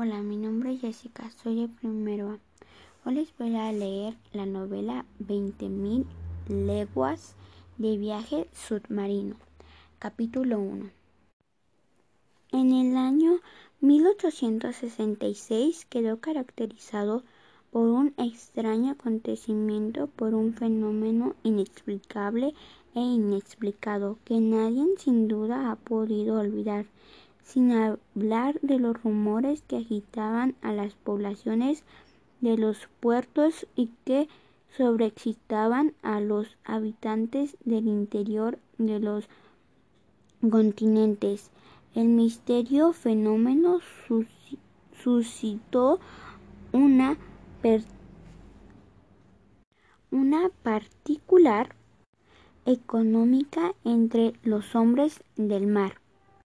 Hola, mi nombre es Jessica, soy de primero. Hoy les voy a leer la novela 20.000 leguas de viaje submarino, capítulo 1. En el año 1866 quedó caracterizado por un extraño acontecimiento, por un fenómeno inexplicable e inexplicado que nadie sin duda ha podido olvidar sin hablar de los rumores que agitaban a las poblaciones de los puertos y que sobreexcitaban a los habitantes del interior de los continentes. El misterio fenómeno suscitó una, una particular económica entre los hombres del mar